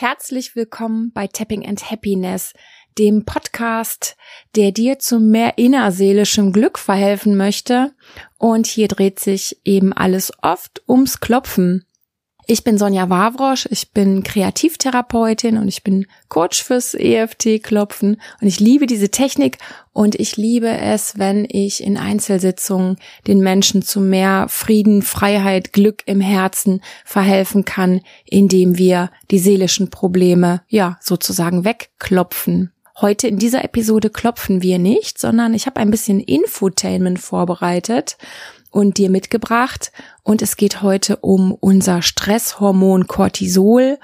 Herzlich willkommen bei Tapping and Happiness, dem Podcast, der dir zu mehr innerseelischem Glück verhelfen möchte. Und hier dreht sich eben alles oft ums Klopfen. Ich bin Sonja Wawrosch, ich bin Kreativtherapeutin und ich bin Coach fürs EFT-Klopfen und ich liebe diese Technik und ich liebe es, wenn ich in Einzelsitzungen den Menschen zu mehr Frieden, Freiheit, Glück im Herzen verhelfen kann, indem wir die seelischen Probleme, ja, sozusagen wegklopfen. Heute in dieser Episode klopfen wir nicht, sondern ich habe ein bisschen Infotainment vorbereitet und dir mitgebracht. Und es geht heute um unser Stresshormon Cortisol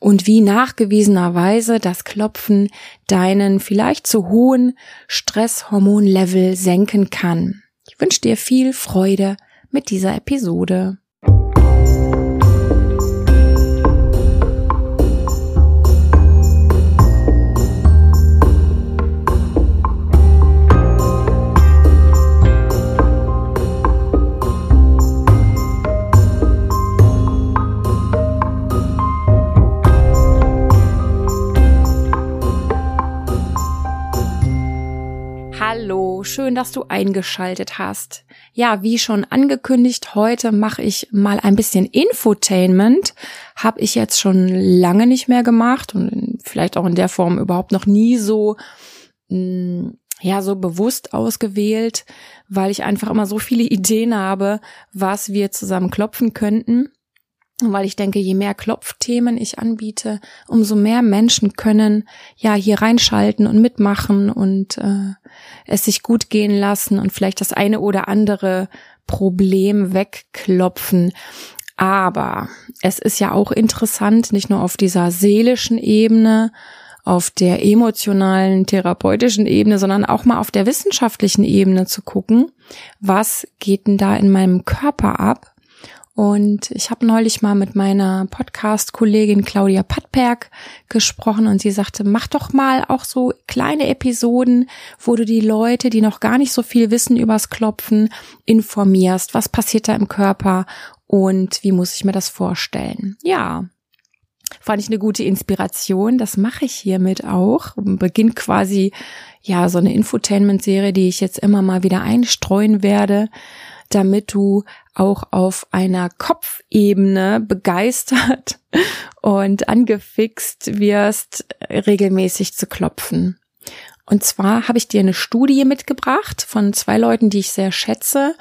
und wie nachgewiesenerweise das Klopfen deinen vielleicht zu hohen Stresshormonlevel senken kann. Ich wünsche dir viel Freude mit dieser Episode. Schön, dass du eingeschaltet hast. Ja, wie schon angekündigt, heute mache ich mal ein bisschen Infotainment. Habe ich jetzt schon lange nicht mehr gemacht und vielleicht auch in der Form überhaupt noch nie so mm, ja so bewusst ausgewählt, weil ich einfach immer so viele Ideen habe, was wir zusammen klopfen könnten weil ich denke, je mehr Klopfthemen ich anbiete, umso mehr Menschen können ja hier reinschalten und mitmachen und äh, es sich gut gehen lassen und vielleicht das eine oder andere Problem wegklopfen. Aber es ist ja auch interessant, nicht nur auf dieser seelischen Ebene, auf der emotionalen, therapeutischen Ebene, sondern auch mal auf der wissenschaftlichen Ebene zu gucken, was geht denn da in meinem Körper ab und ich habe neulich mal mit meiner Podcast-Kollegin Claudia Pattberg gesprochen und sie sagte, mach doch mal auch so kleine Episoden, wo du die Leute, die noch gar nicht so viel wissen übers Klopfen, informierst. Was passiert da im Körper und wie muss ich mir das vorstellen? Ja, fand ich eine gute Inspiration. Das mache ich hiermit auch. Beginnt quasi ja so eine Infotainment-Serie, die ich jetzt immer mal wieder einstreuen werde damit du auch auf einer Kopfebene begeistert und angefixt wirst, regelmäßig zu klopfen. Und zwar habe ich dir eine Studie mitgebracht von zwei Leuten, die ich sehr schätze.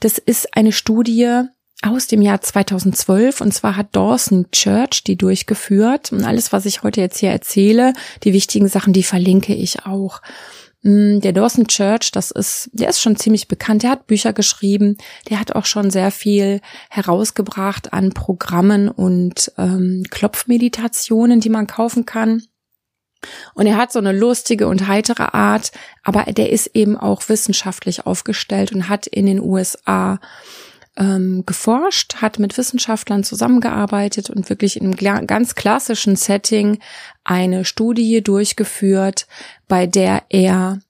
Das ist eine Studie aus dem Jahr 2012 und zwar hat Dawson Church die durchgeführt und alles, was ich heute jetzt hier erzähle, die wichtigen Sachen, die verlinke ich auch. Mm, der Dawson Church, das ist, der ist schon ziemlich bekannt. Der hat Bücher geschrieben. Der hat auch schon sehr viel herausgebracht an Programmen und ähm, Klopfmeditationen, die man kaufen kann. Und er hat so eine lustige und heitere Art, aber der ist eben auch wissenschaftlich aufgestellt und hat in den USA ähm, geforscht, hat mit Wissenschaftlern zusammengearbeitet und wirklich in einem ganz klassischen Setting eine Studie durchgeführt, bei der er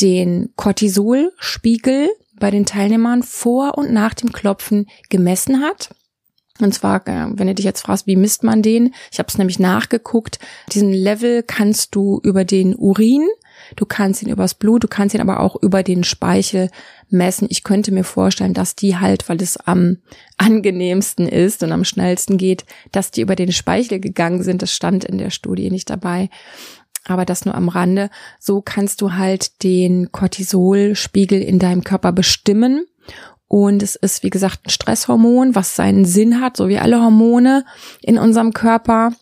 den Cortisolspiegel bei den Teilnehmern vor und nach dem Klopfen gemessen hat. Und zwar, äh, wenn du dich jetzt fragst, wie misst man den? Ich habe es nämlich nachgeguckt. Diesen Level kannst du über den Urin Du kannst ihn übers Blut, du kannst ihn aber auch über den Speichel messen. Ich könnte mir vorstellen, dass die halt, weil es am angenehmsten ist und am schnellsten geht, dass die über den Speichel gegangen sind. Das stand in der Studie nicht dabei. Aber das nur am Rande. So kannst du halt den Cortisolspiegel in deinem Körper bestimmen. Und es ist, wie gesagt, ein Stresshormon, was seinen Sinn hat, so wie alle Hormone in unserem Körper.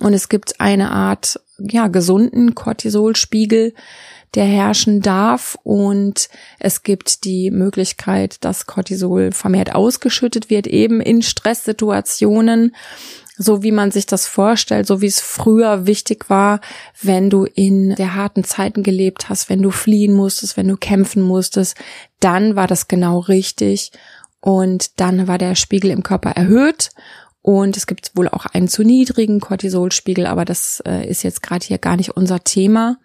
Und es gibt eine Art, ja, gesunden Cortisolspiegel, der herrschen darf. Und es gibt die Möglichkeit, dass Cortisol vermehrt ausgeschüttet wird, eben in Stresssituationen. So wie man sich das vorstellt, so wie es früher wichtig war, wenn du in der harten Zeiten gelebt hast, wenn du fliehen musstest, wenn du kämpfen musstest, dann war das genau richtig. Und dann war der Spiegel im Körper erhöht und es gibt wohl auch einen zu niedrigen Cortisolspiegel, aber das äh, ist jetzt gerade hier gar nicht unser Thema.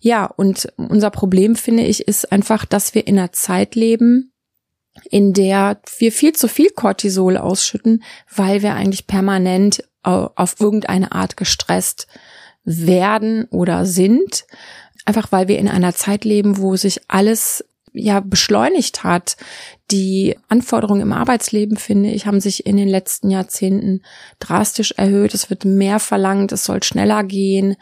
Ja, und unser Problem, finde ich, ist einfach, dass wir in einer Zeit leben, in der wir viel zu viel Cortisol ausschütten, weil wir eigentlich permanent auf irgendeine Art gestresst werden oder sind. Einfach weil wir in einer Zeit leben, wo sich alles ja beschleunigt hat. Die Anforderungen im Arbeitsleben, finde ich, haben sich in den letzten Jahrzehnten drastisch erhöht. Es wird mehr verlangt, es soll schneller gehen.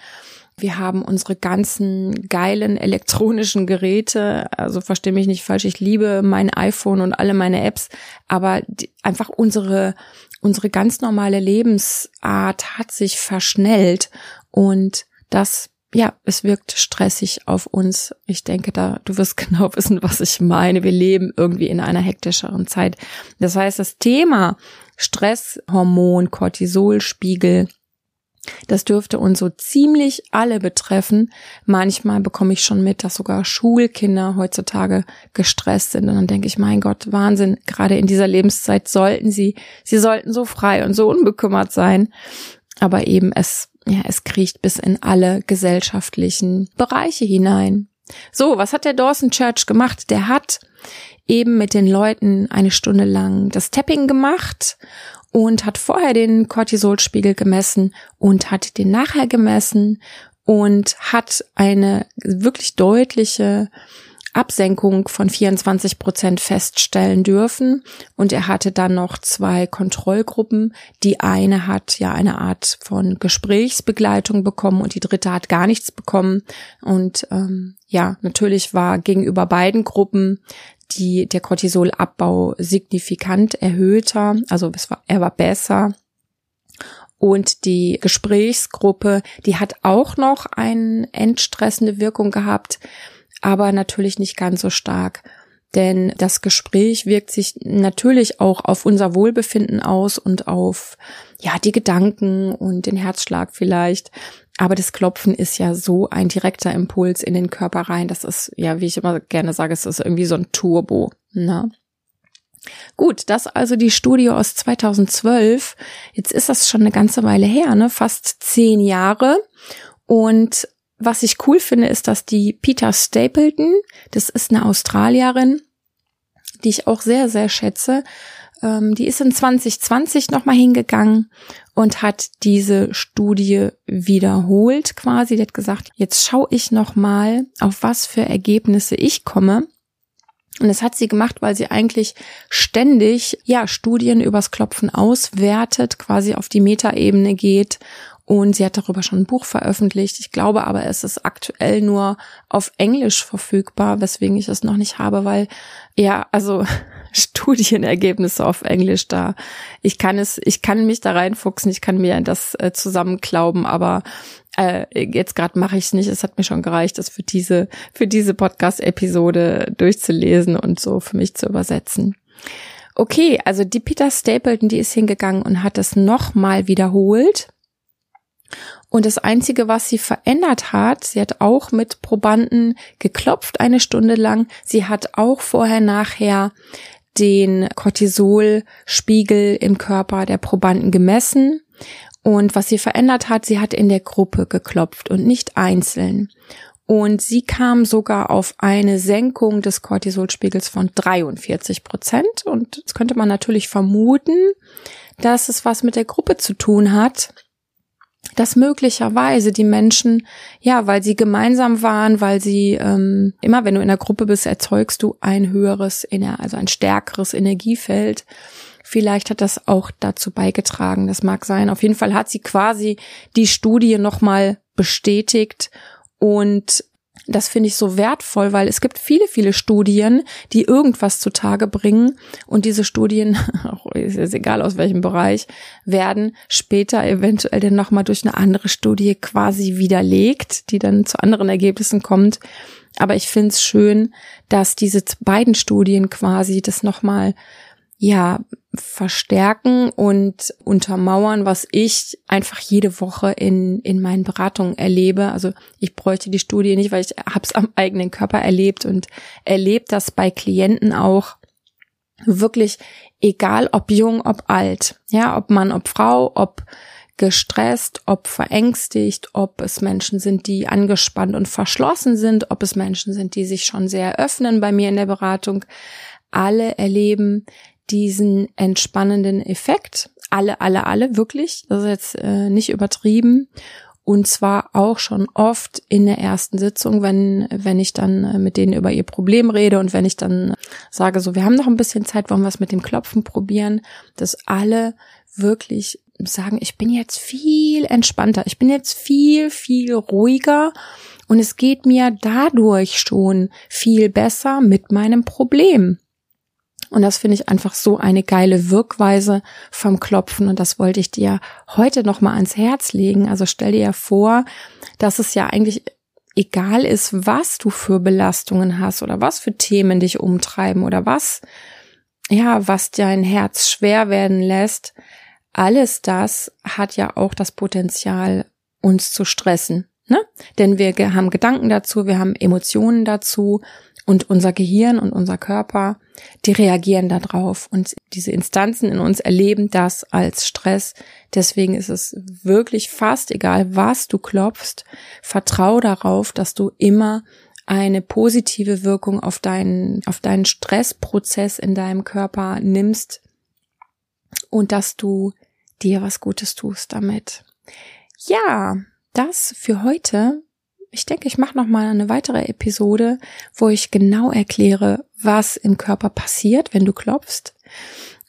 Wir haben unsere ganzen geilen elektronischen Geräte. Also verstehe mich nicht falsch. Ich liebe mein iPhone und alle meine Apps. Aber die, einfach unsere, unsere ganz normale Lebensart hat sich verschnellt. Und das ja, es wirkt stressig auf uns. Ich denke da, du wirst genau wissen, was ich meine. Wir leben irgendwie in einer hektischeren Zeit. Das heißt, das Thema Stresshormon, Cortisolspiegel, das dürfte uns so ziemlich alle betreffen. Manchmal bekomme ich schon mit, dass sogar Schulkinder heutzutage gestresst sind. Und dann denke ich, mein Gott, Wahnsinn. Gerade in dieser Lebenszeit sollten sie, sie sollten so frei und so unbekümmert sein. Aber eben es ja, es kriecht bis in alle gesellschaftlichen Bereiche hinein. So, was hat der Dawson Church gemacht? Der hat eben mit den Leuten eine Stunde lang das Tapping gemacht und hat vorher den Cortisolspiegel gemessen und hat den nachher gemessen und hat eine wirklich deutliche Absenkung von 24 Prozent feststellen dürfen. Und er hatte dann noch zwei Kontrollgruppen. Die eine hat ja eine Art von Gesprächsbegleitung bekommen und die dritte hat gar nichts bekommen. Und ähm, ja, natürlich war gegenüber beiden Gruppen die, der Cortisolabbau signifikant erhöhter. Also es war, er war besser. Und die Gesprächsgruppe, die hat auch noch eine entstressende Wirkung gehabt aber natürlich nicht ganz so stark. Denn das Gespräch wirkt sich natürlich auch auf unser Wohlbefinden aus und auf, ja, die Gedanken und den Herzschlag vielleicht. Aber das Klopfen ist ja so ein direkter Impuls in den Körper rein. Das ist, ja, wie ich immer gerne sage, es ist irgendwie so ein Turbo. Ne? Gut, das also die Studie aus 2012. Jetzt ist das schon eine ganze Weile her, ne? Fast zehn Jahre. Und was ich cool finde, ist, dass die Peter Stapleton, das ist eine Australierin, die ich auch sehr, sehr schätze, ähm, die ist in 2020 nochmal hingegangen und hat diese Studie wiederholt quasi. Die hat gesagt, jetzt schaue ich nochmal, auf was für Ergebnisse ich komme. Und das hat sie gemacht, weil sie eigentlich ständig, ja, Studien übers Klopfen auswertet, quasi auf die Metaebene geht und sie hat darüber schon ein Buch veröffentlicht. Ich glaube aber, es ist aktuell nur auf Englisch verfügbar, weswegen ich es noch nicht habe, weil ja, also Studienergebnisse auf Englisch da. Ich kann es, ich kann mich da reinfuchsen, ich kann mir das äh, zusammenklauben, aber äh, jetzt gerade mache ich es nicht. Es hat mir schon gereicht, das für diese für diese Podcast-Episode durchzulesen und so für mich zu übersetzen. Okay, also die Peter Stapleton, die ist hingegangen und hat es nochmal wiederholt und das Einzige, was sie verändert hat, sie hat auch mit Probanden geklopft eine Stunde lang. Sie hat auch vorher, nachher den Cortisolspiegel im Körper der Probanden gemessen. Und was sie verändert hat, sie hat in der Gruppe geklopft und nicht einzeln. Und sie kam sogar auf eine Senkung des Cortisolspiegels von 43 Prozent. Und jetzt könnte man natürlich vermuten, dass es was mit der Gruppe zu tun hat dass möglicherweise die Menschen, ja, weil sie gemeinsam waren, weil sie ähm, immer, wenn du in der Gruppe bist, erzeugst du ein höheres, also ein stärkeres Energiefeld. Vielleicht hat das auch dazu beigetragen. Das mag sein. Auf jeden Fall hat sie quasi die Studie nochmal bestätigt und das finde ich so wertvoll, weil es gibt viele, viele Studien, die irgendwas zutage bringen. Und diese Studien, ist jetzt egal aus welchem Bereich, werden später eventuell dann nochmal durch eine andere Studie quasi widerlegt, die dann zu anderen Ergebnissen kommt. Aber ich finde es schön, dass diese beiden Studien quasi das nochmal ja, verstärken und untermauern, was ich einfach jede Woche in, in meinen Beratungen erlebe. Also ich bräuchte die Studie nicht, weil ich habe es am eigenen Körper erlebt und erlebt das bei Klienten auch wirklich egal ob jung, ob alt, ja, ob Mann, ob Frau, ob gestresst, ob verängstigt, ob es Menschen sind, die angespannt und verschlossen sind, ob es Menschen sind, die sich schon sehr öffnen bei mir in der Beratung. Alle erleben diesen entspannenden Effekt. Alle, alle, alle, wirklich. Das ist jetzt äh, nicht übertrieben. Und zwar auch schon oft in der ersten Sitzung, wenn, wenn ich dann äh, mit denen über ihr Problem rede und wenn ich dann sage, so, wir haben noch ein bisschen Zeit, wollen wir es mit dem Klopfen probieren, dass alle wirklich sagen, ich bin jetzt viel entspannter, ich bin jetzt viel, viel ruhiger und es geht mir dadurch schon viel besser mit meinem Problem. Und das finde ich einfach so eine geile Wirkweise vom Klopfen. Und das wollte ich dir heute nochmal ans Herz legen. Also stell dir vor, dass es ja eigentlich egal ist, was du für Belastungen hast oder was für Themen dich umtreiben oder was, ja, was dein Herz schwer werden lässt. Alles das hat ja auch das Potenzial, uns zu stressen. Ne? Denn wir haben Gedanken dazu, wir haben Emotionen dazu und unser Gehirn und unser Körper, die reagieren darauf und diese Instanzen in uns erleben das als Stress. Deswegen ist es wirklich fast egal, was du klopfst. Vertrau darauf, dass du immer eine positive Wirkung auf deinen, auf deinen Stressprozess in deinem Körper nimmst und dass du dir was Gutes tust damit. Ja, das für heute ich denke, ich mache noch mal eine weitere Episode, wo ich genau erkläre, was im Körper passiert, wenn du klopfst.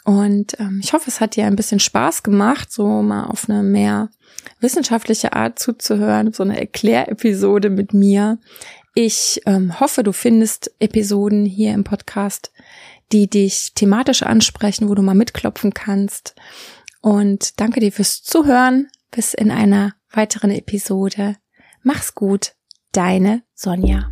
Und ähm, ich hoffe, es hat dir ein bisschen Spaß gemacht, so mal auf eine mehr wissenschaftliche Art zuzuhören, so eine Erklärepisode mit mir. Ich ähm, hoffe, du findest Episoden hier im Podcast, die dich thematisch ansprechen, wo du mal mitklopfen kannst. Und danke dir fürs Zuhören. Bis in einer weiteren Episode. Mach's gut, deine Sonja.